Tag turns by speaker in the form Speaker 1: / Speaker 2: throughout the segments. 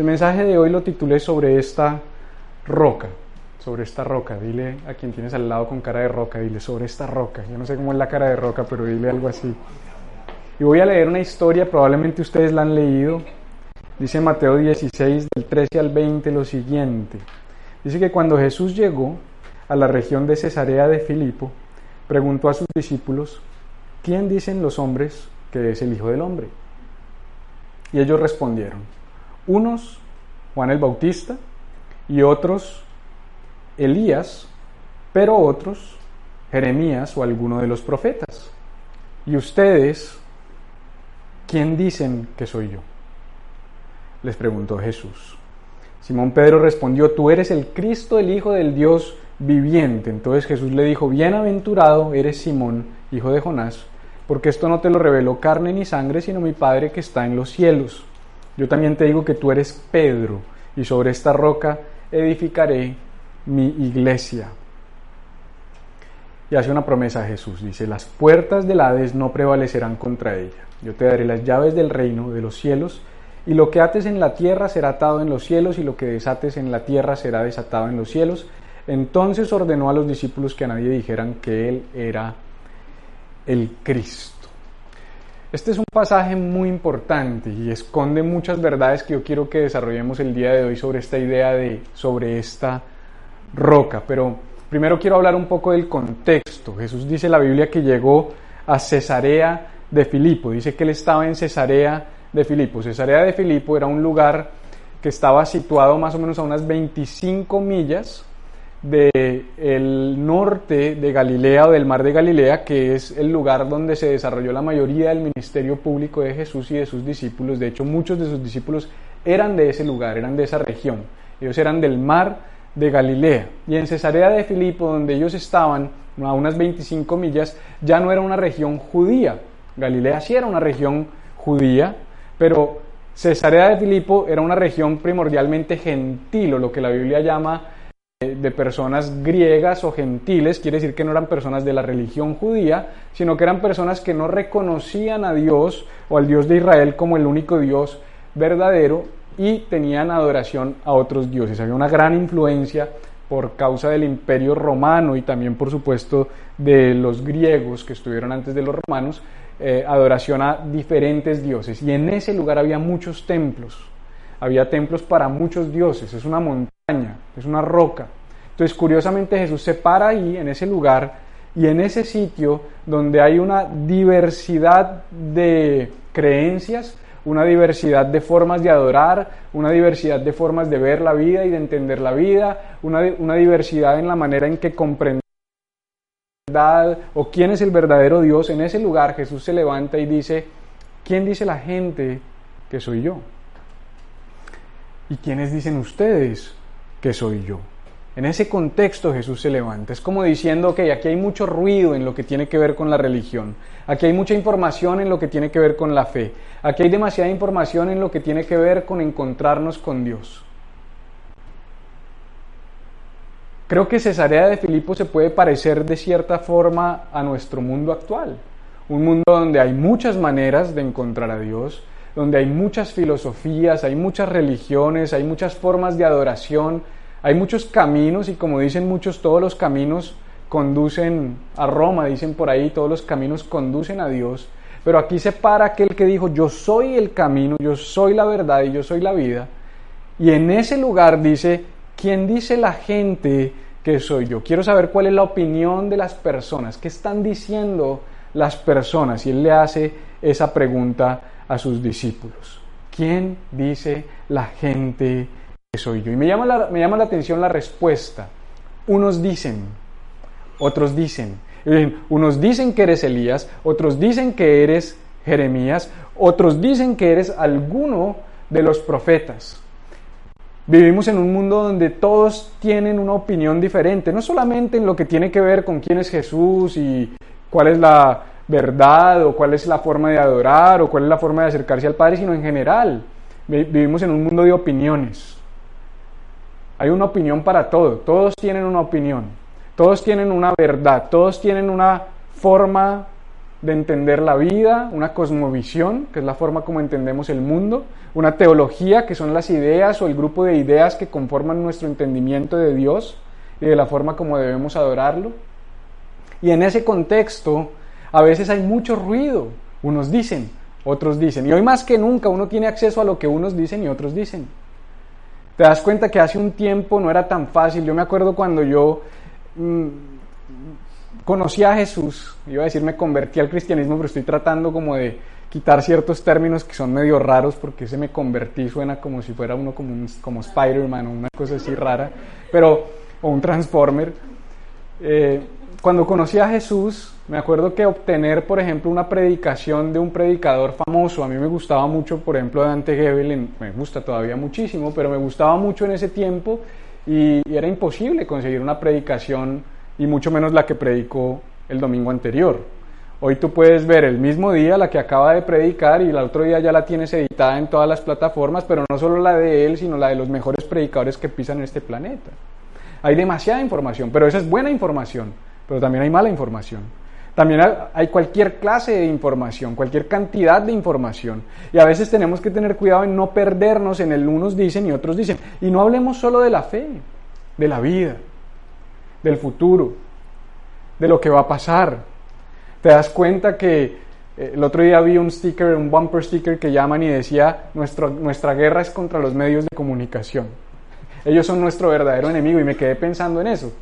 Speaker 1: El mensaje de hoy lo titulé sobre esta roca, sobre esta roca. Dile a quien tienes al lado con cara de roca, dile sobre esta roca. Yo no sé cómo es la cara de roca, pero dile algo así. Y voy a leer una historia, probablemente ustedes la han leído. Dice Mateo 16, del 13 al 20, lo siguiente. Dice que cuando Jesús llegó a la región de Cesarea de Filipo, preguntó a sus discípulos, ¿quién dicen los hombres que es el Hijo del Hombre? Y ellos respondieron, unos Juan el Bautista y otros Elías, pero otros Jeremías o alguno de los profetas. ¿Y ustedes quién dicen que soy yo? Les preguntó Jesús. Simón Pedro respondió, tú eres el Cristo, el Hijo del Dios viviente. Entonces Jesús le dijo, bienaventurado eres Simón, hijo de Jonás, porque esto no te lo reveló carne ni sangre, sino mi Padre que está en los cielos. Yo también te digo que tú eres Pedro, y sobre esta roca edificaré mi iglesia. Y hace una promesa a Jesús, dice, las puertas del Hades no prevalecerán contra ella. Yo te daré las llaves del reino de los cielos, y lo que ates en la tierra será atado en los cielos, y lo que desates en la tierra será desatado en los cielos. Entonces ordenó a los discípulos que a nadie dijeran que Él era el Cristo. Este es un pasaje muy importante y esconde muchas verdades que yo quiero que desarrollemos el día de hoy sobre esta idea de sobre esta roca. Pero primero quiero hablar un poco del contexto. Jesús dice en la Biblia que llegó a Cesarea de Filipo. Dice que él estaba en Cesarea de Filipo. Cesarea de Filipo era un lugar que estaba situado más o menos a unas 25 millas del norte de Galilea o del mar de Galilea, que es el lugar donde se desarrolló la mayoría del ministerio público de Jesús y de sus discípulos. De hecho, muchos de sus discípulos eran de ese lugar, eran de esa región. Ellos eran del mar de Galilea. Y en Cesarea de Filipo, donde ellos estaban, a unas 25 millas, ya no era una región judía. Galilea sí era una región judía, pero Cesarea de Filipo era una región primordialmente gentil, o lo que la Biblia llama de personas griegas o gentiles, quiere decir que no eran personas de la religión judía, sino que eran personas que no reconocían a Dios o al Dios de Israel como el único Dios verdadero y tenían adoración a otros dioses. Había una gran influencia por causa del imperio romano y también por supuesto de los griegos que estuvieron antes de los romanos, eh, adoración a diferentes dioses. Y en ese lugar había muchos templos, había templos para muchos dioses, es una montaña es una roca. Entonces, curiosamente, Jesús se para ahí, en ese lugar, y en ese sitio donde hay una diversidad de creencias, una diversidad de formas de adorar, una diversidad de formas de ver la vida y de entender la vida, una, una diversidad en la manera en que comprender o quién es el verdadero Dios, en ese lugar Jesús se levanta y dice, ¿quién dice la gente que soy yo? ¿Y quiénes dicen ustedes que soy yo. En ese contexto Jesús se levanta. Es como diciendo, que aquí hay mucho ruido en lo que tiene que ver con la religión. Aquí hay mucha información en lo que tiene que ver con la fe. Aquí hay demasiada información en lo que tiene que ver con encontrarnos con Dios. Creo que Cesarea de Filipo se puede parecer de cierta forma a nuestro mundo actual. Un mundo donde hay muchas maneras de encontrar a Dios, donde hay muchas filosofías, hay muchas religiones, hay muchas formas de adoración, hay muchos caminos y como dicen muchos, todos los caminos conducen a Roma, dicen por ahí, todos los caminos conducen a Dios. Pero aquí se para aquel que dijo, yo soy el camino, yo soy la verdad y yo soy la vida. Y en ese lugar dice, ¿quién dice la gente que soy yo? Quiero saber cuál es la opinión de las personas, qué están diciendo las personas. Y él le hace esa pregunta a sus discípulos. ¿Quién dice la gente que soy yo? Y me llama la, me llama la atención la respuesta. Unos dicen, otros dicen. Unos dicen que eres Elías, otros dicen que eres Jeremías, otros dicen que eres alguno de los profetas. Vivimos en un mundo donde todos tienen una opinión diferente, no solamente en lo que tiene que ver con quién es Jesús y cuál es la verdad o cuál es la forma de adorar o cuál es la forma de acercarse al Padre, sino en general. Vivimos en un mundo de opiniones. Hay una opinión para todo, todos tienen una opinión, todos tienen una verdad, todos tienen una forma de entender la vida, una cosmovisión, que es la forma como entendemos el mundo, una teología, que son las ideas o el grupo de ideas que conforman nuestro entendimiento de Dios y de la forma como debemos adorarlo. Y en ese contexto, a veces hay mucho ruido. Unos dicen, otros dicen. Y hoy más que nunca uno tiene acceso a lo que unos dicen y otros dicen. Te das cuenta que hace un tiempo no era tan fácil. Yo me acuerdo cuando yo mm, conocí a Jesús, iba a decir me convertí al cristianismo, pero estoy tratando como de quitar ciertos términos que son medio raros porque ese me convertí suena como si fuera uno como, como Spider-Man o una cosa así rara, pero, o un Transformer. Eh, cuando conocí a Jesús, me acuerdo que obtener, por ejemplo, una predicación de un predicador famoso, a mí me gustaba mucho, por ejemplo, Dante Gebel, me gusta todavía muchísimo, pero me gustaba mucho en ese tiempo y era imposible conseguir una predicación y mucho menos la que predicó el domingo anterior. Hoy tú puedes ver el mismo día la que acaba de predicar y el otro día ya la tienes editada en todas las plataformas, pero no solo la de él, sino la de los mejores predicadores que pisan este planeta. Hay demasiada información, pero esa es buena información, pero también hay mala información. También hay cualquier clase de información, cualquier cantidad de información. Y a veces tenemos que tener cuidado en no perdernos en el unos dicen y otros dicen. Y no hablemos solo de la fe, de la vida, del futuro, de lo que va a pasar. Te das cuenta que eh, el otro día vi un sticker, un bumper sticker que llaman y decía, nuestra guerra es contra los medios de comunicación. Ellos son nuestro verdadero enemigo y me quedé pensando en eso.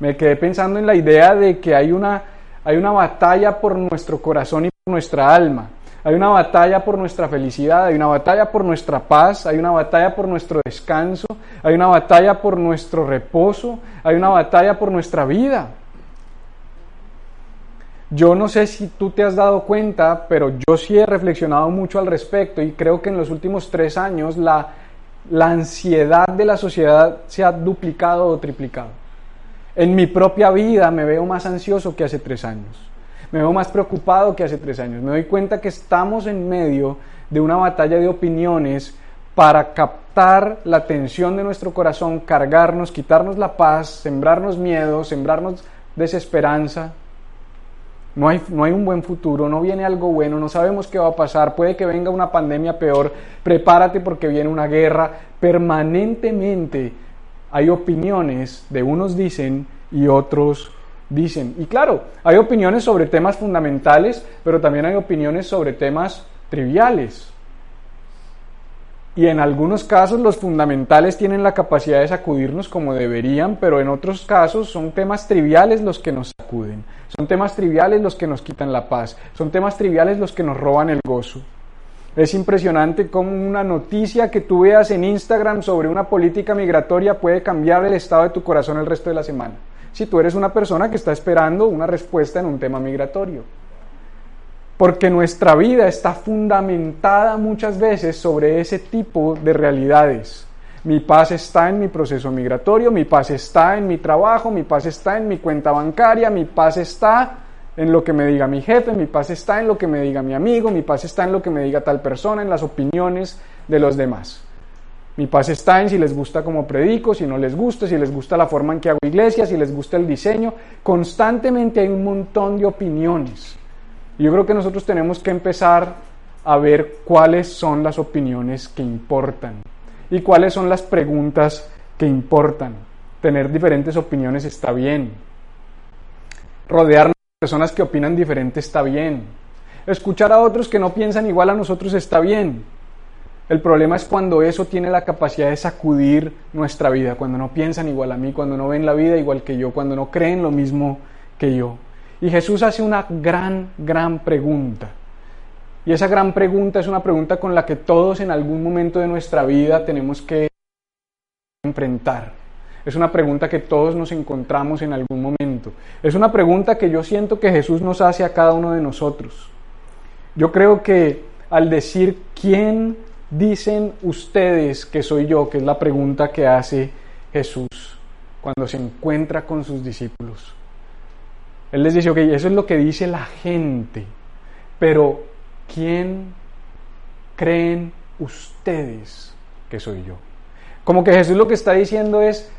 Speaker 1: Me quedé pensando en la idea de que hay una, hay una batalla por nuestro corazón y por nuestra alma. Hay una batalla por nuestra felicidad, hay una batalla por nuestra paz, hay una batalla por nuestro descanso, hay una batalla por nuestro reposo, hay una batalla por nuestra vida. Yo no sé si tú te has dado cuenta, pero yo sí he reflexionado mucho al respecto y creo que en los últimos tres años la, la ansiedad de la sociedad se ha duplicado o triplicado. En mi propia vida me veo más ansioso que hace tres años me veo más preocupado que hace tres años. Me doy cuenta que estamos en medio de una batalla de opiniones para captar la atención de nuestro corazón, cargarnos, quitarnos la paz, sembrarnos miedo, sembrarnos desesperanza. No hay, no hay un buen futuro, no viene algo bueno, no sabemos qué va a pasar, puede que venga una pandemia peor, prepárate porque viene una guerra. Permanentemente hay opiniones, de unos dicen y otros dicen. Y claro, hay opiniones sobre temas fundamentales, pero también hay opiniones sobre temas triviales. Y en algunos casos los fundamentales tienen la capacidad de sacudirnos como deberían, pero en otros casos son temas triviales los que nos sacuden. Son temas triviales los que nos quitan la paz. Son temas triviales los que nos roban el gozo. Es impresionante cómo una noticia que tú veas en Instagram sobre una política migratoria puede cambiar el estado de tu corazón el resto de la semana si tú eres una persona que está esperando una respuesta en un tema migratorio. Porque nuestra vida está fundamentada muchas veces sobre ese tipo de realidades. Mi paz está en mi proceso migratorio, mi paz está en mi trabajo, mi paz está en mi cuenta bancaria, mi paz está en lo que me diga mi jefe, mi paz está en lo que me diga mi amigo, mi paz está en lo que me diga tal persona, en las opiniones de los demás. Mi paz está en si les gusta como predico, si no les gusta, si les gusta la forma en que hago iglesia, si les gusta el diseño. Constantemente hay un montón de opiniones. yo creo que nosotros tenemos que empezar a ver cuáles son las opiniones que importan y cuáles son las preguntas que importan. Tener diferentes opiniones está bien. Rodearnos de personas que opinan diferente está bien. Escuchar a otros que no piensan igual a nosotros está bien. El problema es cuando eso tiene la capacidad de sacudir nuestra vida, cuando no piensan igual a mí, cuando no ven la vida igual que yo, cuando no creen lo mismo que yo. Y Jesús hace una gran, gran pregunta. Y esa gran pregunta es una pregunta con la que todos en algún momento de nuestra vida tenemos que enfrentar. Es una pregunta que todos nos encontramos en algún momento. Es una pregunta que yo siento que Jesús nos hace a cada uno de nosotros. Yo creo que al decir quién dicen ustedes que soy yo, que es la pregunta que hace Jesús cuando se encuentra con sus discípulos. Él les dice, ok, eso es lo que dice la gente, pero ¿quién creen ustedes que soy yo? Como que Jesús lo que está diciendo es,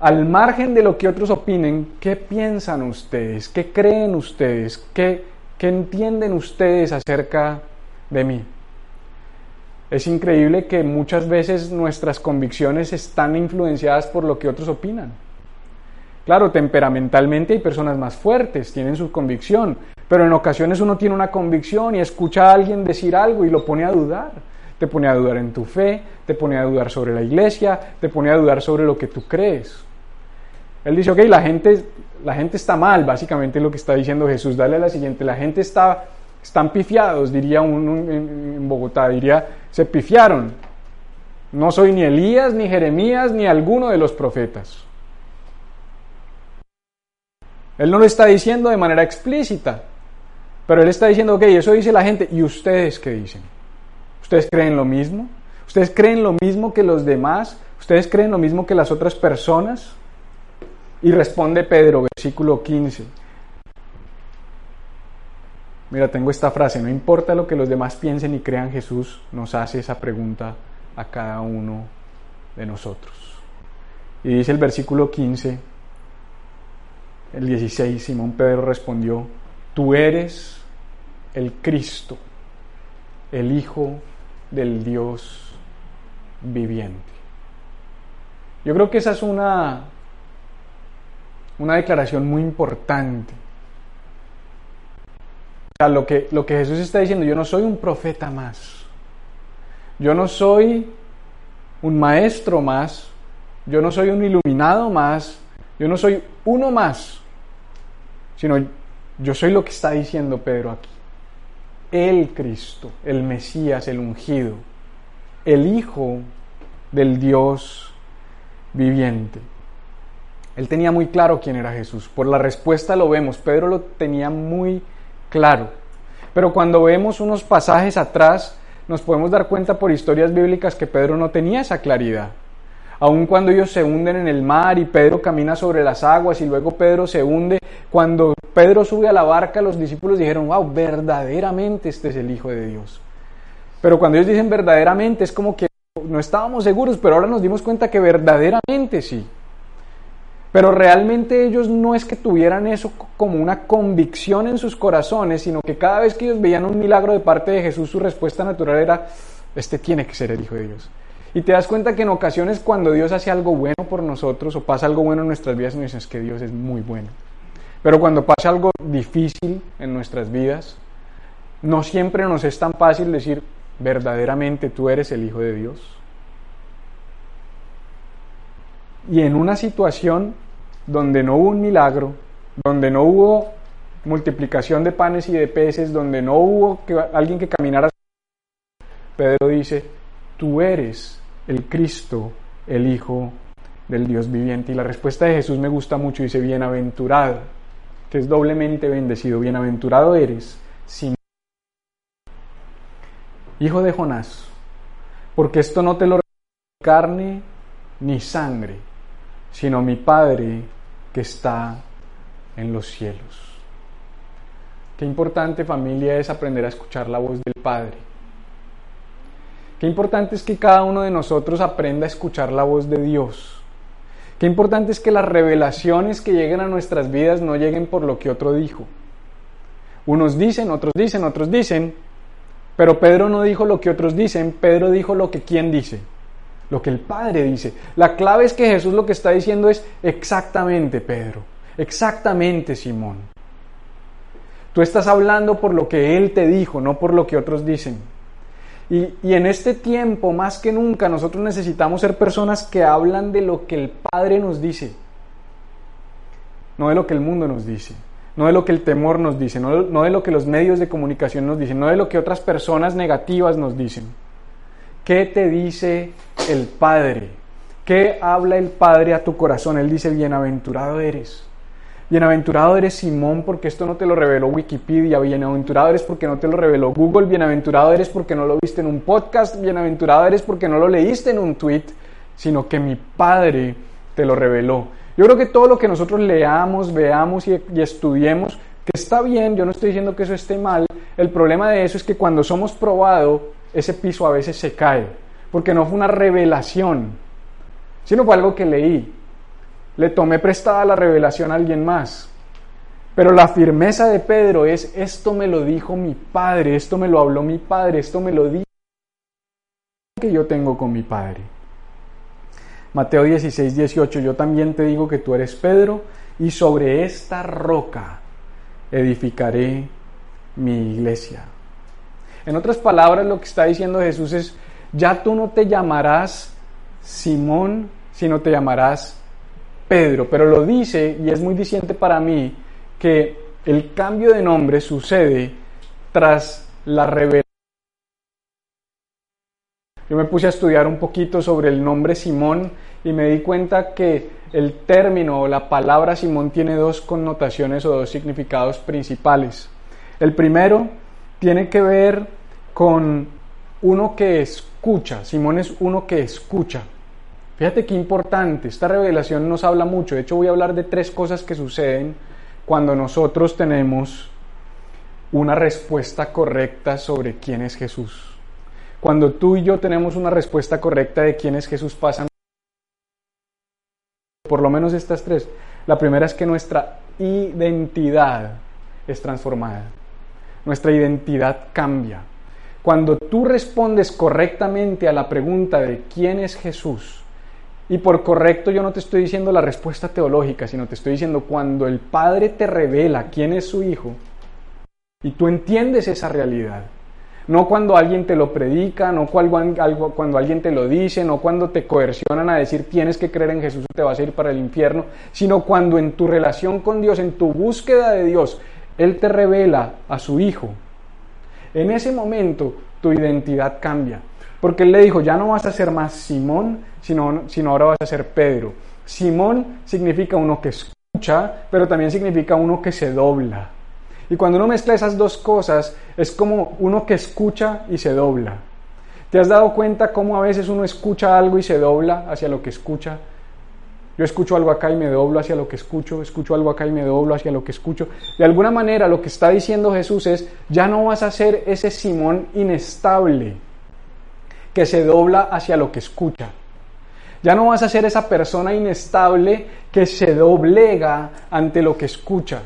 Speaker 1: al margen de lo que otros opinen, ¿qué piensan ustedes? ¿Qué creen ustedes? ¿Qué, qué entienden ustedes acerca de mí? Es increíble que muchas veces nuestras convicciones están influenciadas por lo que otros opinan. Claro, temperamentalmente hay personas más fuertes, tienen su convicción, pero en ocasiones uno tiene una convicción y escucha a alguien decir algo y lo pone a dudar. Te pone a dudar en tu fe, te pone a dudar sobre la iglesia, te pone a dudar sobre lo que tú crees. Él dice, ok, la gente, la gente está mal, básicamente lo que está diciendo Jesús. Dale a la siguiente, la gente está, están pifiados, diría uno en Bogotá, diría, se pifiaron. No soy ni Elías, ni Jeremías, ni alguno de los profetas. Él no lo está diciendo de manera explícita, pero él está diciendo, ok, eso dice la gente, ¿y ustedes qué dicen? ¿Ustedes creen lo mismo? ¿Ustedes creen lo mismo que los demás? ¿Ustedes creen lo mismo que las otras personas? Y responde Pedro, versículo 15. Mira, tengo esta frase, no importa lo que los demás piensen y crean, Jesús nos hace esa pregunta a cada uno de nosotros. Y dice el versículo 15, el 16, Simón Pedro respondió, tú eres el Cristo, el Hijo del Dios viviente. Yo creo que esa es una, una declaración muy importante lo que, lo que Jesús está diciendo, yo no soy un profeta más. Yo no soy un maestro más. Yo no soy un iluminado más. Yo no soy uno más. Sino yo soy lo que está diciendo Pedro aquí. El Cristo, el Mesías, el ungido, el Hijo del Dios viviente. Él tenía muy claro quién era Jesús. Por la respuesta lo vemos. Pedro lo tenía muy claro. Pero cuando vemos unos pasajes atrás, nos podemos dar cuenta por historias bíblicas que Pedro no tenía esa claridad. Aun cuando ellos se hunden en el mar y Pedro camina sobre las aguas y luego Pedro se hunde, cuando Pedro sube a la barca, los discípulos dijeron, wow, verdaderamente este es el Hijo de Dios. Pero cuando ellos dicen verdaderamente, es como que no estábamos seguros, pero ahora nos dimos cuenta que verdaderamente sí. Pero realmente ellos no es que tuvieran eso como una convicción en sus corazones, sino que cada vez que ellos veían un milagro de parte de Jesús, su respuesta natural era, este tiene que ser el Hijo de Dios. Y te das cuenta que en ocasiones cuando Dios hace algo bueno por nosotros o pasa algo bueno en nuestras vidas, nos dicen que Dios es muy bueno. Pero cuando pasa algo difícil en nuestras vidas, no siempre nos es tan fácil decir, verdaderamente tú eres el Hijo de Dios. Y en una situación donde no hubo un milagro, donde no hubo multiplicación de panes y de peces, donde no hubo que, alguien que caminara, Pedro dice, tú eres el Cristo, el Hijo del Dios viviente. Y la respuesta de Jesús me gusta mucho, dice, bienaventurado, que es doblemente bendecido, bienaventurado eres, sin hijo de Jonás, porque esto no te lo carne ni sangre, sino mi Padre que está en los cielos. Qué importante familia es aprender a escuchar la voz del Padre. Qué importante es que cada uno de nosotros aprenda a escuchar la voz de Dios. Qué importante es que las revelaciones que lleguen a nuestras vidas no lleguen por lo que otro dijo. Unos dicen, otros dicen, otros dicen, pero Pedro no dijo lo que otros dicen, Pedro dijo lo que quién dice lo que el Padre dice. La clave es que Jesús lo que está diciendo es exactamente, Pedro, exactamente, Simón. Tú estás hablando por lo que Él te dijo, no por lo que otros dicen. Y, y, en este tiempo, más que nunca, nosotros necesitamos ser personas que hablan de lo que el Padre nos dice, no de lo que el mundo nos dice, no de lo que el temor nos dice, no, no de lo que los medios de comunicación nos dicen, no de lo que otras personas negativas nos dicen. ¿Qué te dice el Padre? ¿Qué habla el Padre a tu corazón? Él dice, bienaventurado eres. Bienaventurado eres Simón porque esto no te lo reveló Wikipedia, bienaventurado eres porque no te lo reveló Google, bienaventurado eres porque no lo viste en un podcast, bienaventurado eres porque no lo leíste en un tweet, sino que mi Padre te lo reveló. Yo creo que todo lo que nosotros leamos, veamos y, estudiemos, que está bien, yo no estoy diciendo que eso esté mal, el problema de eso es que cuando somos probados, ese piso a veces se cae, porque no fue una revelación, sino fue algo que leí. Le tomé prestada la revelación a alguien más. Pero la firmeza de Pedro es, esto me lo dijo mi padre, esto me lo habló mi padre, esto me lo dijo que yo tengo con mi padre. Mateo 16, 18, yo también te digo que tú eres Pedro y sobre esta roca edificaré mi iglesia. En otras palabras, lo que está diciendo Jesús es, ya tú no te llamarás Simón, sino te llamarás Pedro. Pero lo dice, y es muy diciente para mí, que el cambio de nombre sucede tras la revelación. Yo me puse a estudiar un poquito sobre el nombre Simón y me di cuenta que el término o la palabra Simón tiene dos connotaciones o dos significados principales. El primero tiene que ver con uno que escucha. Simón es uno que escucha. Fíjate qué importante, esta revelación nos habla mucho. De hecho, voy a hablar de tres cosas que suceden cuando nosotros tenemos una respuesta correcta sobre quién es Jesús. Cuando tú y yo tenemos una respuesta correcta de quién es Jesús, pasan por lo menos estas tres. La primera es que nuestra identidad es transformada. Nuestra identidad cambia. Cuando tú respondes correctamente a la pregunta de quién es Jesús, y por correcto yo no te estoy diciendo la respuesta teológica, sino te estoy diciendo cuando el Padre te revela quién es su Hijo, y tú entiendes esa realidad, no cuando alguien te lo predica, no cuando, alguien te lo dice, no cuando te coercionan a decir tienes que creer en Jesús y te vas a ir para el infierno, sino cuando en tu relación con Dios, en tu búsqueda de Dios, Él te revela a su Hijo. En ese momento tu identidad cambia. Porque Él le dijo, ya no vas a ser más Simón, sino, sino ahora vas a ser Pedro. Simón significa uno que escucha, pero también significa uno que se dobla. Y cuando uno mezcla esas dos cosas, es como uno que escucha y se dobla. ¿Te has dado cuenta cómo a veces uno escucha algo y se dobla hacia lo que escucha? Yo escucho algo acá y me doblo hacia lo que escucho, escucho algo acá y me doblo hacia lo que escucho. De alguna manera lo que está diciendo Jesús es, ya no vas a ser ese Simón inestable que se dobla hacia lo que escucha. Ya no vas a ser esa persona inestable que se doblega ante lo que escucha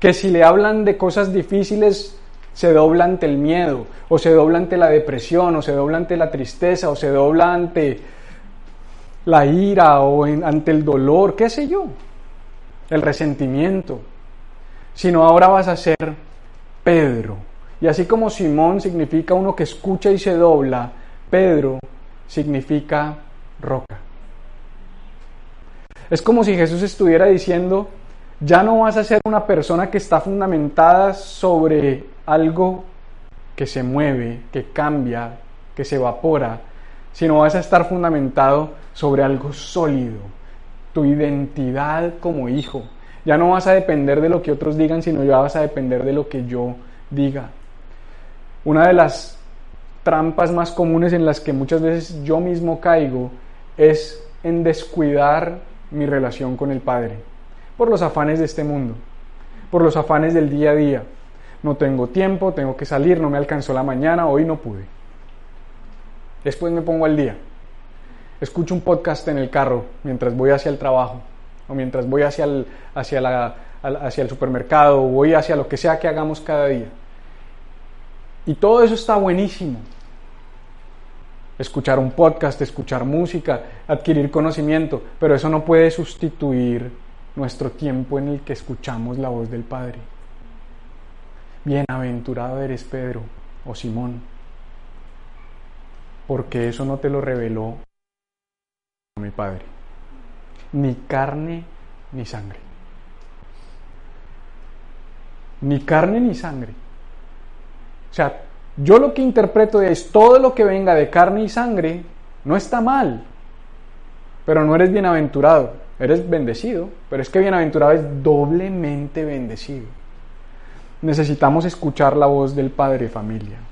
Speaker 1: que si le hablan de cosas difíciles, se dobla ante el miedo, o se dobla ante la depresión, o se dobla ante la tristeza, o se dobla ante la ira, o ante el dolor, qué sé yo, el resentimiento. Sino ahora vas a ser Pedro. Y así como Simón significa uno que escucha y se dobla, Pedro significa roca. Es como si Jesús estuviera diciendo, ya no vas a ser una persona que está fundamentada sobre algo que se mueve, que cambia, que se evapora, sino vas a estar fundamentado sobre algo sólido, tu identidad como hijo. Ya no vas a depender de lo que otros digan, sino ya vas a depender de lo que yo diga. Una de las trampas más comunes en las que muchas veces yo mismo caigo es en descuidar mi relación con el Padre por los afanes de este mundo, por los afanes del día a día. No tengo tiempo, tengo que salir, no me alcanzó la mañana, hoy no pude. Después me pongo al día. Escucho un podcast en el carro mientras voy hacia el trabajo o mientras voy hacia el, hacia, la, hacia el supermercado o voy hacia lo que sea que hagamos cada día. Y todo eso está buenísimo. Escuchar un podcast, escuchar música, adquirir conocimiento, pero eso no puede sustituir nuestro tiempo en el que escuchamos la voz del Padre. Bienaventurado eres Pedro o Simón, porque eso no te lo reveló mi Padre, ni carne ni sangre. Ni carne ni sangre. O sea, yo lo que interpreto es todo lo que venga de carne y sangre no está mal, pero no eres bienaventurado, eres bendecido, pero es que bienaventurado es doblemente bendecido. Necesitamos escuchar la voz del Padre familia.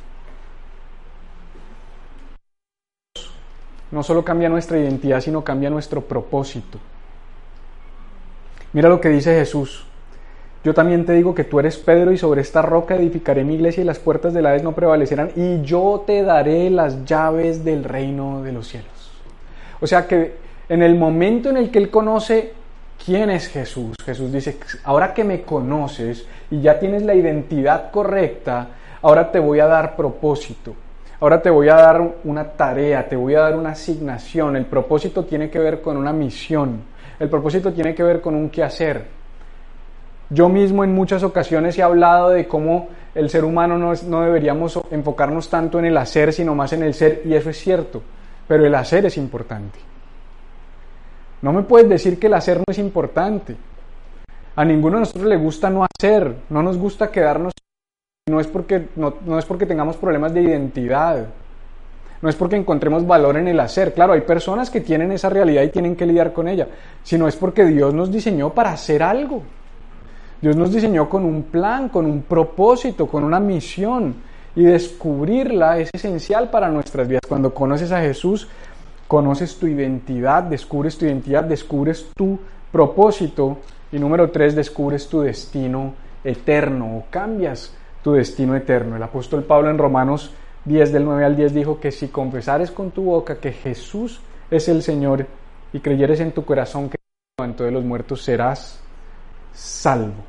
Speaker 1: No solo cambia nuestra identidad, sino cambia nuestro propósito. Mira lo que dice Jesús. Yo también te digo que tú eres Pedro y sobre esta roca edificaré mi iglesia y las puertas del Hades no prevalecerán y yo te daré las llaves del reino de los cielos. O sea que en el momento en el que él conoce quién es Jesús, Jesús dice, ahora que me conoces y ya tienes la identidad correcta, ahora te voy a dar propósito. Ahora te voy a dar una tarea, te voy a dar una asignación. El propósito tiene que ver con una misión. El propósito tiene que ver con un qué hacer. Yo mismo en muchas ocasiones he hablado de cómo el ser humano no, no, deberíamos enfocarnos tanto en el hacer, sino más en el ser, y eso es cierto, pero el hacer es importante. No me puedes decir que el hacer no es importante. A ninguno de nosotros le gusta no hacer, no nos gusta quedarnos. No es porque, no, es porque tengamos problemas de identidad, no es porque encontremos valor en el hacer. Claro, hay personas que tienen esa realidad y tienen que lidiar con ella, sino es porque Dios nos diseñó para hacer algo. Dios nos diseñó con un plan, con un propósito, con una misión. Y descubrirla es esencial para nuestras vidas. Cuando conoces a Jesús, conoces tu identidad, descubres tu identidad, descubres tu propósito. Y número tres, descubres tu destino eterno o cambias tu destino eterno. El apóstol Pablo en Romanos 10 del 9 al 10 dijo que si confesares con tu boca que Jesús es el Señor y creyeres en tu corazón que levantó de los muertos serás salvo.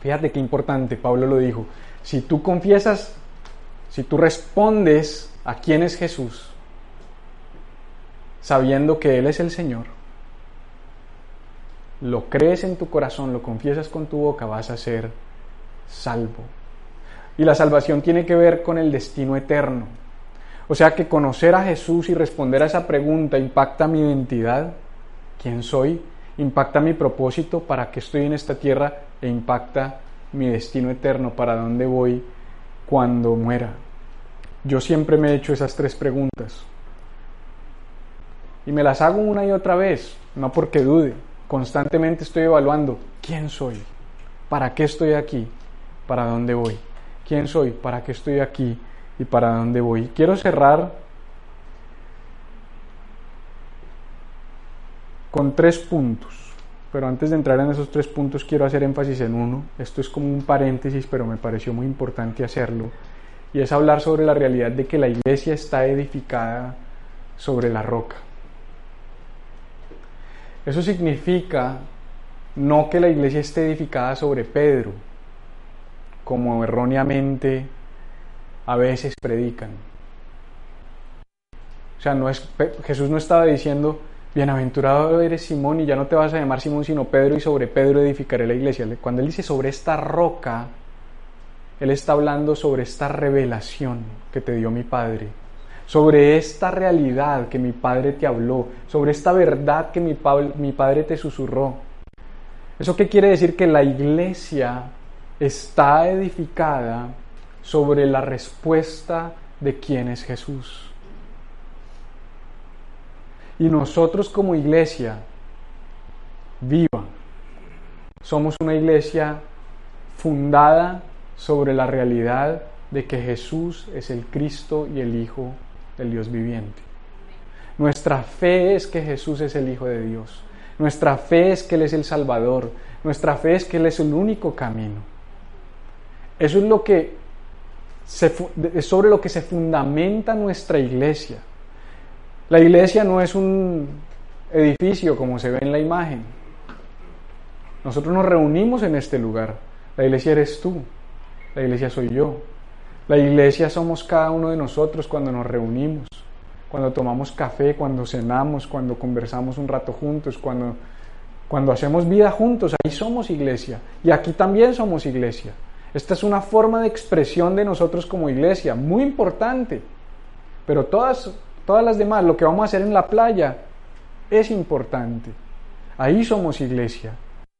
Speaker 1: Fíjate qué importante, Pablo lo dijo. Si tú confiesas, si tú respondes a quién es Jesús, sabiendo que Él es el Señor, lo crees en tu corazón, lo confiesas con tu boca, vas a ser salvo. Y la salvación tiene que ver con el destino eterno. O sea que conocer a Jesús y responder a esa pregunta impacta mi identidad, quién soy, impacta mi propósito, para qué estoy en esta tierra e impacta mi destino eterno, para dónde voy cuando muera. Yo siempre me he hecho esas tres preguntas. Y me las hago una y otra vez, no porque dude. Constantemente estoy evaluando quién soy, para qué estoy aquí, para dónde voy. ¿Quién soy? ¿Para qué estoy aquí? ¿Y para dónde voy? Quiero cerrar con tres puntos. Pero antes de entrar en esos tres puntos quiero hacer énfasis en uno. Esto es como un paréntesis, pero me pareció muy importante hacerlo. Y es hablar sobre la realidad de que la iglesia está edificada sobre la roca. Eso significa no que la iglesia esté edificada sobre Pedro, como erróneamente a veces predican. O sea, no es, Jesús no estaba diciendo, Bienaventurado eres Simón y ya no te vas a llamar Simón sino Pedro y sobre Pedro edificaré la iglesia. Cuando él dice sobre esta roca, él está hablando sobre esta revelación que te dio mi Padre, sobre esta realidad que mi Padre te habló, sobre esta verdad que mi, mi Padre te susurró. ¿Eso qué quiere decir? Que la iglesia está edificada sobre la respuesta de quién es Jesús. Y nosotros como iglesia viva, somos una iglesia fundada sobre la realidad de que Jesús es el Cristo y el Hijo del Dios viviente. Nuestra fe es que Jesús es el Hijo de Dios. Nuestra fe es que Él es el Salvador. Nuestra fe es que Él es el único camino. Eso es lo que es sobre lo que se fundamenta nuestra iglesia. La iglesia no es un edificio como se ve en la imagen. Nosotros nos reunimos en este lugar. La iglesia eres tú. La iglesia soy yo. La iglesia somos cada uno de nosotros cuando nos reunimos, cuando tomamos café, cuando cenamos, cuando conversamos un rato juntos, cuando, cuando hacemos vida juntos. Ahí somos iglesia. Y aquí también somos iglesia. Esta es una forma de expresión de nosotros como iglesia, muy importante. Pero todas Todas las demás, lo que vamos a hacer en la playa, es importante. Ahí somos iglesia.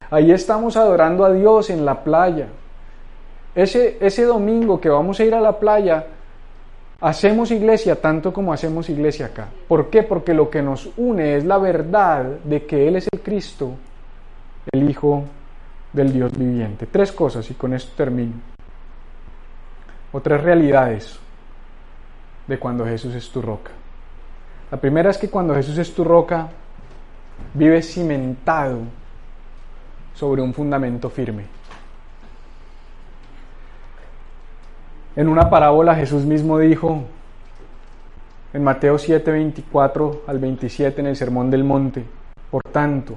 Speaker 1: Ahí estamos adorando a Dios en la playa. Ese, ese domingo que vamos a ir a la playa, hacemos iglesia tanto como hacemos iglesia acá. ¿Por qué? Porque lo que nos une es la verdad de que Él es el Cristo, el Hijo del Dios viviente. Tres cosas y con esto termino. O tres realidades de cuando Jesús es tu roca. La primera es que cuando Jesús es tu roca, vives cimentado sobre un fundamento firme. En una parábola Jesús mismo dijo, en Mateo 7, 24 al 27, en el Sermón del Monte, por tanto,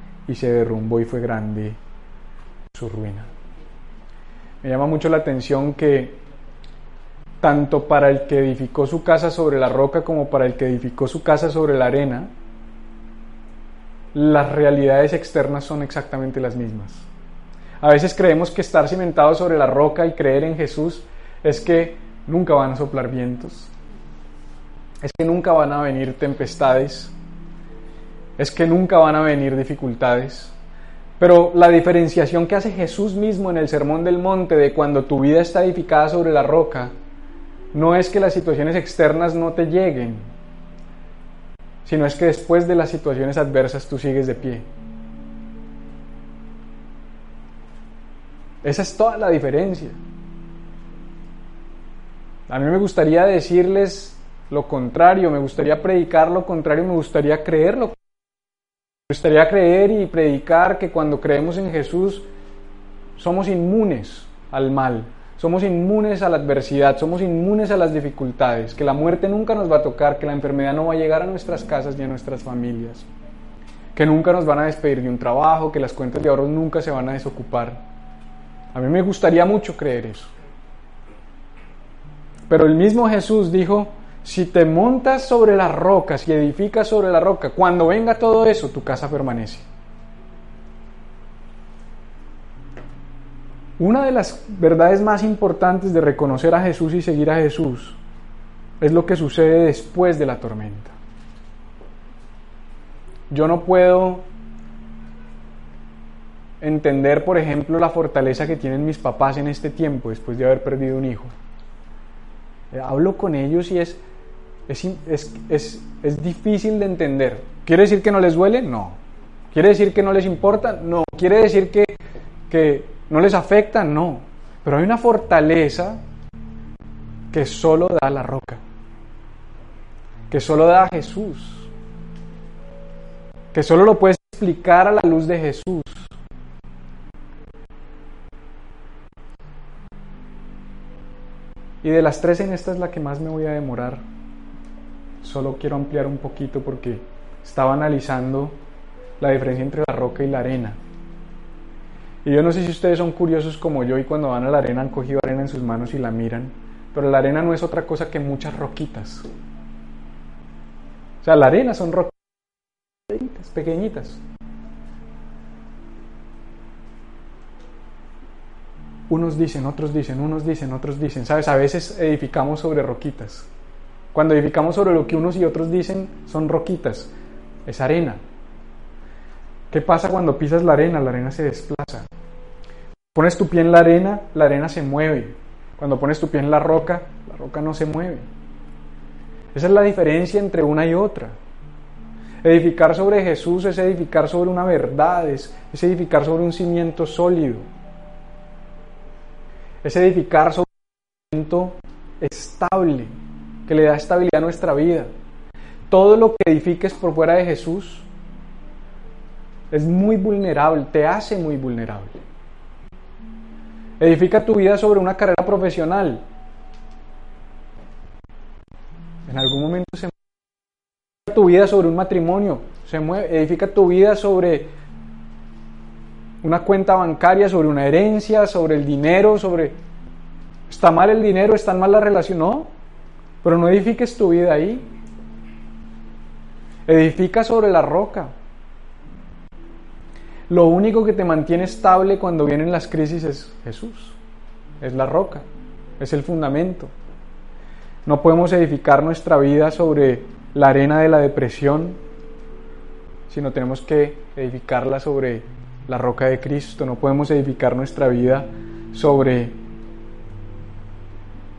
Speaker 1: y se derrumbó y fue grande su ruina. Me llama mucho la atención que tanto para el que edificó su casa sobre la roca como para el que edificó su casa sobre la arena, las realidades externas son exactamente las mismas. A veces creemos que estar cimentado sobre la roca y creer en Jesús es que nunca van a soplar vientos, es que nunca van a venir tempestades, es que nunca van a venir dificultades. Pero la diferenciación que hace Jesús mismo en el Sermón del Monte de cuando tu vida está edificada sobre la roca no es que las situaciones externas no te lleguen, sino es que después de las situaciones adversas tú sigues de pie. Esa es toda la diferencia. A mí me gustaría decirles lo contrario, me gustaría predicar lo contrario, me gustaría creerlo. Me gustaría creer y predicar que cuando creemos en Jesús somos inmunes al mal, somos inmunes a la adversidad, somos inmunes a las dificultades, que la muerte nunca nos va a tocar, que la enfermedad no va a llegar a nuestras casas ni a nuestras familias, que nunca nos van a despedir de un trabajo, que las cuentas de ahorros nunca se van a desocupar. A mí me gustaría mucho creer eso. Pero el mismo Jesús dijo, si te montas sobre las rocas y edificas sobre la roca, cuando venga todo eso, tu casa permanece. Una de las verdades más importantes de reconocer a Jesús y seguir a Jesús es lo que sucede después de la tormenta. Yo no puedo entender, por ejemplo, la fortaleza que tienen mis papás en este tiempo después de haber perdido un hijo. Eh, hablo con ellos y es, es, difícil de entender. ¿Quiere decir que no les duele? No. ¿Quiere decir que no les importa? No. ¿Quiere decir que, que ¿No les afecta? No. Pero hay una fortaleza que solo da la roca, que solo da Jesús, que solo lo puedes explicar a la luz de Jesús. Y de las tres en esta es la que más me voy a demorar. Solo quiero ampliar un poquito porque estaba analizando la diferencia entre la roca y la arena. Y yo no sé si ustedes son curiosos como yo y cuando van a la arena han cogido arena en sus manos y la miran, pero la arena no es otra cosa que muchas roquitas. O sea, la arena son roquitas pequeñitas. Unos dicen, otros dicen, unos dicen, otros dicen. ¿Sabes? A veces edificamos sobre roquitas. Cuando edificamos sobre lo que unos y otros dicen, son roquitas. Es arena. ¿Qué pasa cuando pisas la arena? La arena se desplaza. Pones tu pie en la arena, la arena se mueve. Cuando pones tu pie en la roca, la roca no se mueve. Esa es la diferencia entre una y otra. Edificar sobre Jesús es edificar sobre una verdad, es, edificar sobre un cimiento sólido. Es edificar sobre un cimiento estable, que le da estabilidad a nuestra vida. Todo lo que edifiques por fuera de Jesús es muy vulnerable, te hace muy vulnerable. Edifica tu vida sobre una carrera profesional. En algún momento se edifica tu vida sobre un matrimonio, se mueve, edifica tu vida sobre una cuenta bancaria, sobre una herencia, sobre el dinero, sobre está mal el dinero, está mal la relación, no. Pero no edifiques tu vida ahí. Edifica sobre la roca. Lo único que te mantiene estable cuando vienen las crisis es Jesús. Es la roca. Es el fundamento. No podemos edificar nuestra vida sobre la arena de la depresión, sino tenemos que edificarla sobre la roca de Cristo. No podemos edificar nuestra vida sobre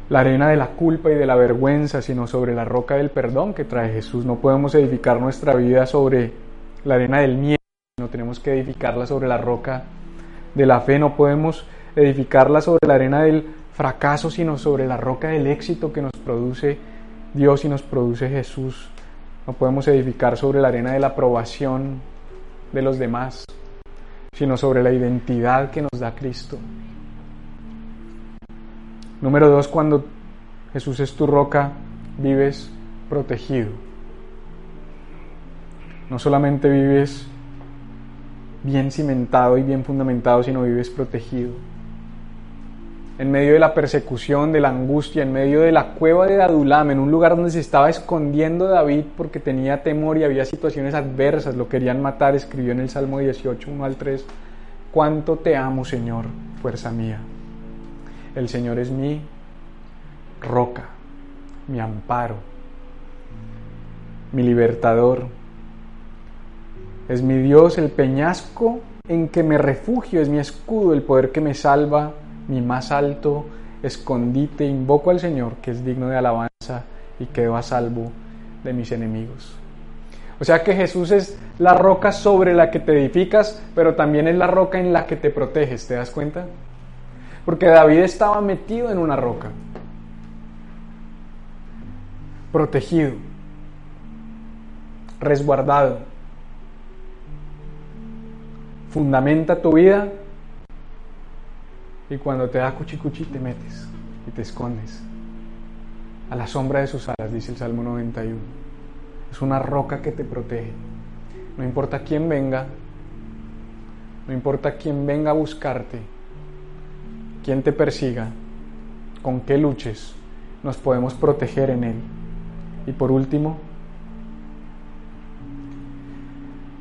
Speaker 1: la arena de la culpa y de la vergüenza, sino sobre la roca del perdón que trae Jesús. No podemos edificar nuestra vida sobre la arena del miedo, sino tenemos que edificarla sobre la roca de la fe. No podemos edificarla sobre la arena del fracaso, sino sobre la roca del éxito que nos produce Dios y nos produce Jesús. No podemos edificar sobre la arena de la aprobación de los demás, sino sobre la identidad que nos da Cristo. Número dos, cuando Jesús es tu roca, vives protegido. No solamente vives bien cimentado y bien fundamentado, sino vives protegido. En medio de la persecución, de la angustia, en medio de la cueva de Adulam, en un lugar donde se estaba escondiendo David porque tenía temor y había situaciones adversas, lo querían matar, escribió en el Salmo 18, 1 al 3, cuánto te amo, Señor, fuerza mía. El Señor es mi roca, mi amparo, mi libertador. Es mi Dios, el peñasco en que me refugio, es mi escudo, el poder que me salva, mi más alto escondite. Invoco al Señor, que es digno de alabanza y quedo a salvo de mis enemigos. O sea que Jesús es la roca sobre la que te edificas, pero también es la roca en la que te proteges, ¿te das cuenta? Porque David estaba metido en una roca, protegido, resguardado. Fundamenta tu vida y cuando te da cuchicuchi te metes y te escondes. A la sombra de sus alas, dice el Salmo 91. Es una roca que te protege. No importa quién venga, no importa quién venga a buscarte, quién te persiga, con qué luches, nos podemos proteger en Él. Y por último,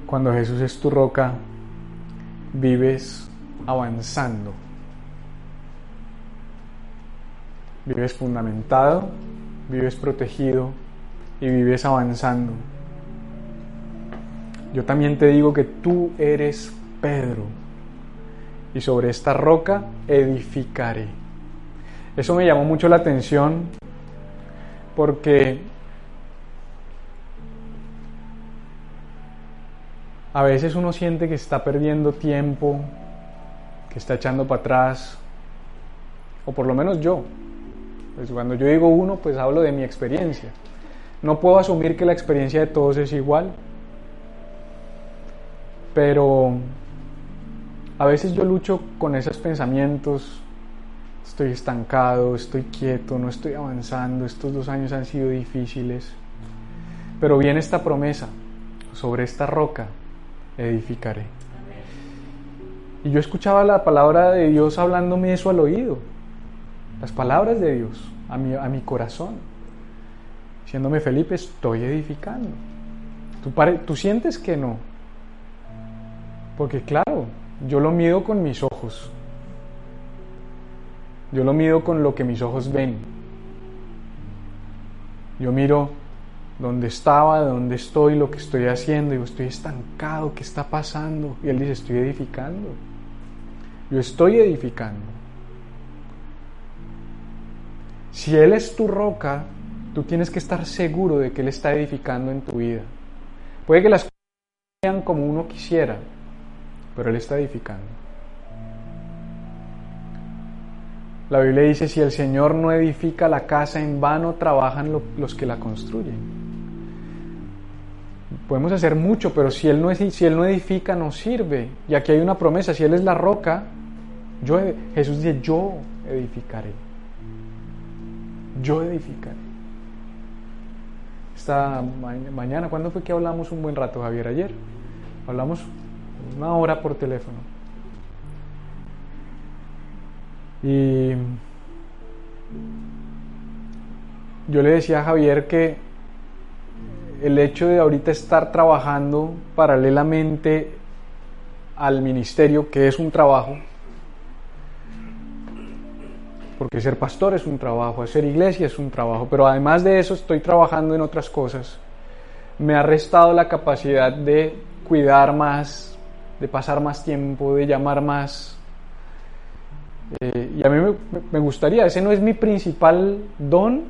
Speaker 1: cuando Jesús es tu roca, vives avanzando. Vives fundamentado, vives protegido y vives avanzando. Yo también te digo que tú eres Pedro y sobre esta roca edificaré. Eso me llamó mucho la atención porque a veces uno siente que está perdiendo tiempo, que está echando para atrás, o por lo menos yo. Pues cuando yo digo uno, pues hablo de mi experiencia. No puedo asumir que la experiencia de todos es igual, pero a veces yo lucho con esos pensamientos, estoy estancado, estoy quieto, no estoy avanzando, estos dos años han sido difíciles, pero viene esta promesa, sobre esta roca edificaré. Y yo escuchaba la palabra de Dios hablándome eso al oído, las palabras de Dios a mi, a mi corazón, diciéndome, Felipe, estoy edificando. ¿Tú, tú sientes que no, porque claro, yo lo mido con mis ojos. Yo lo mido con lo que mis ojos ven. Yo miro dónde estaba, dónde estoy, lo que estoy haciendo. Digo, estoy estancado, ¿qué está pasando? Y él dice, estoy edificando. Yo estoy edificando. Si Él es tu roca, tú tienes que estar seguro de que Él está edificando en tu vida. Puede que las cosas sean como uno quisiera, pero Él está edificando. La Biblia dice, si el Señor no edifica la casa, en vano trabajan los que la construyen. Podemos hacer mucho, pero si él, no, si él no edifica, no sirve. Y aquí hay una promesa, si Él es la roca, yo, Jesús dice, yo edificaré. Yo edificaré. Esta mañana, ¿cuándo fue que hablamos un buen rato, Javier? Ayer. Hablamos una hora por teléfono. Y yo le decía a Javier que el hecho de ahorita estar trabajando paralelamente al ministerio, que es un trabajo, porque ser pastor es un trabajo, hacer iglesia es un trabajo, pero además de eso estoy trabajando en otras cosas, me ha restado la capacidad de cuidar más, de pasar más tiempo, de llamar más. Eh, y a mí me gustaría, ese no es mi principal don,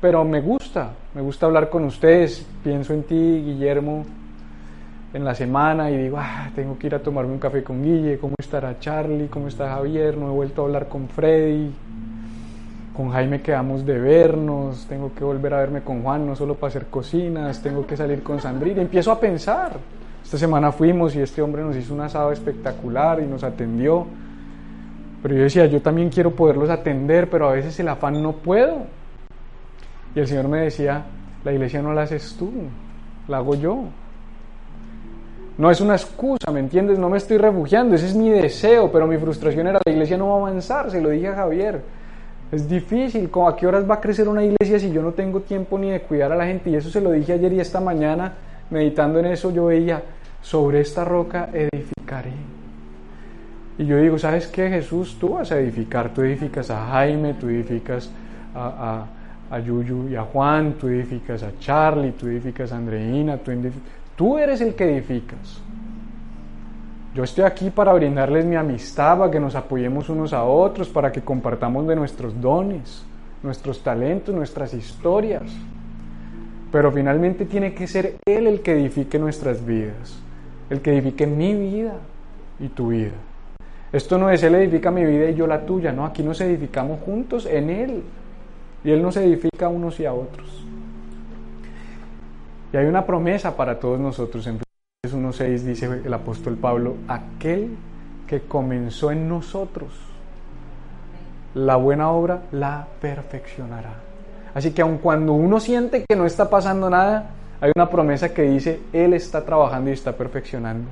Speaker 1: pero me gusta, me gusta hablar con ustedes, pienso en ti, Guillermo, en la semana y digo, ah, tengo que ir a tomarme un café con Guille, cómo estará Charlie, cómo está Javier, no he vuelto a hablar con Freddy, con Jaime quedamos de vernos, tengo que volver a verme con Juan, no solo para hacer cocinas, tengo que salir con Sandrina, empiezo a pensar. Esta semana fuimos y este hombre nos hizo un asado espectacular y nos atendió. Pero yo decía, yo también quiero poderlos atender, pero a veces el afán no puedo. Y el Señor me decía, la iglesia no la haces tú, la hago yo. No es una excusa, ¿me entiendes? No me estoy refugiando, ese es mi deseo, pero mi frustración era, la iglesia no va a avanzar, se lo dije a Javier. Es difícil, ¿a qué horas va a crecer una iglesia si yo no tengo tiempo ni de cuidar a la gente? Y eso se lo dije ayer y esta mañana, meditando en eso, yo veía, sobre esta roca edificaré. Y yo digo, ¿sabes qué, Jesús? Tú vas a edificar, tú edificas a Jaime, tú edificas a Yuyu y a Juan, tú edificas a Charlie, tú edificas a Andreina, tú eres el que edificas. Yo estoy aquí para brindarles mi amistad, para que nos apoyemos unos a otros, para que compartamos de nuestros dones, nuestros talentos, nuestras historias. Pero finalmente tiene que ser Él el que edifique nuestras vidas, el que edifique mi vida y tu vida. Esto no es Él edifica mi vida y yo la tuya, no, aquí nos edificamos juntos en Él. Y Él nos edifica a unos y a otros. Y hay una promesa para todos nosotros. En 1.6 dice el apóstol Pablo, aquel que comenzó en nosotros la buena obra la perfeccionará. Así que aun cuando uno siente que no está pasando nada, hay una promesa que dice, Él está trabajando y está perfeccionando.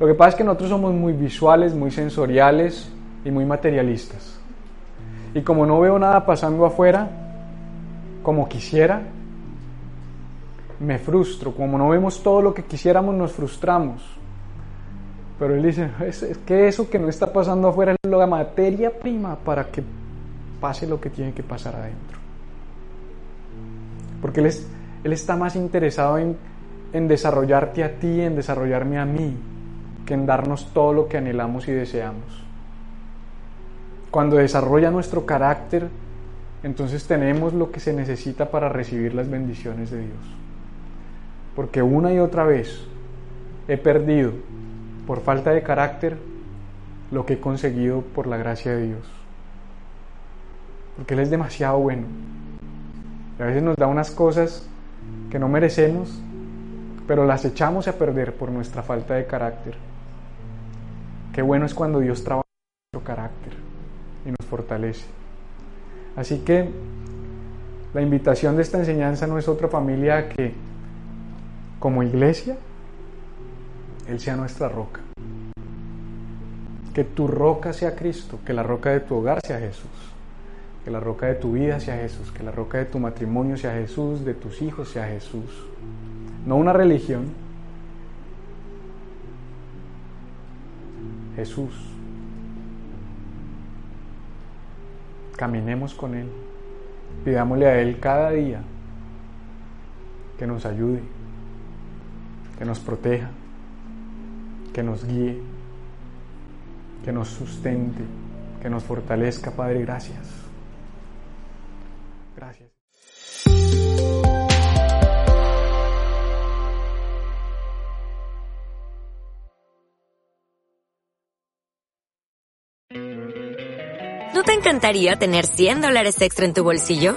Speaker 1: Lo que pasa es que nosotros somos muy visuales, muy sensoriales y muy materialistas. Y como no veo nada pasando afuera, como quisiera, me frustro. Como no vemos todo lo que quisiéramos, nos frustramos. Pero él dice, es, que eso que no está pasando afuera es la materia prima para que pase lo que tiene que pasar adentro. Porque él, es, él está más interesado en, en desarrollarte a ti, en desarrollarme a mí, que en darnos todo lo que anhelamos y deseamos. Cuando desarrolla nuestro carácter, entonces tenemos lo que se necesita para recibir las bendiciones de Dios. Porque una y otra vez he perdido por falta de carácter lo que he conseguido por la gracia de Dios. Porque Él es demasiado bueno. Y a veces nos da unas cosas que no merecemos, pero las echamos a perder por nuestra falta de carácter. Qué bueno es cuando Dios trabaja nuestro carácter y nos fortalece. Así que la invitación de esta enseñanza no es otra familia que como iglesia, Él sea nuestra roca. Que tu roca sea Cristo, que la roca de tu hogar sea Jesús, que la roca de tu vida sea Jesús, que la roca de tu matrimonio sea Jesús, de tus hijos sea Jesús. No una religión, Jesús. Caminemos con Él. Pidámosle a Él cada día que nos ayude, que nos proteja, que nos guíe, que nos sustente, que nos fortalezca, Padre. Gracias. Gracias.
Speaker 2: te encantaría tener 100 dólares extra en tu bolsillo?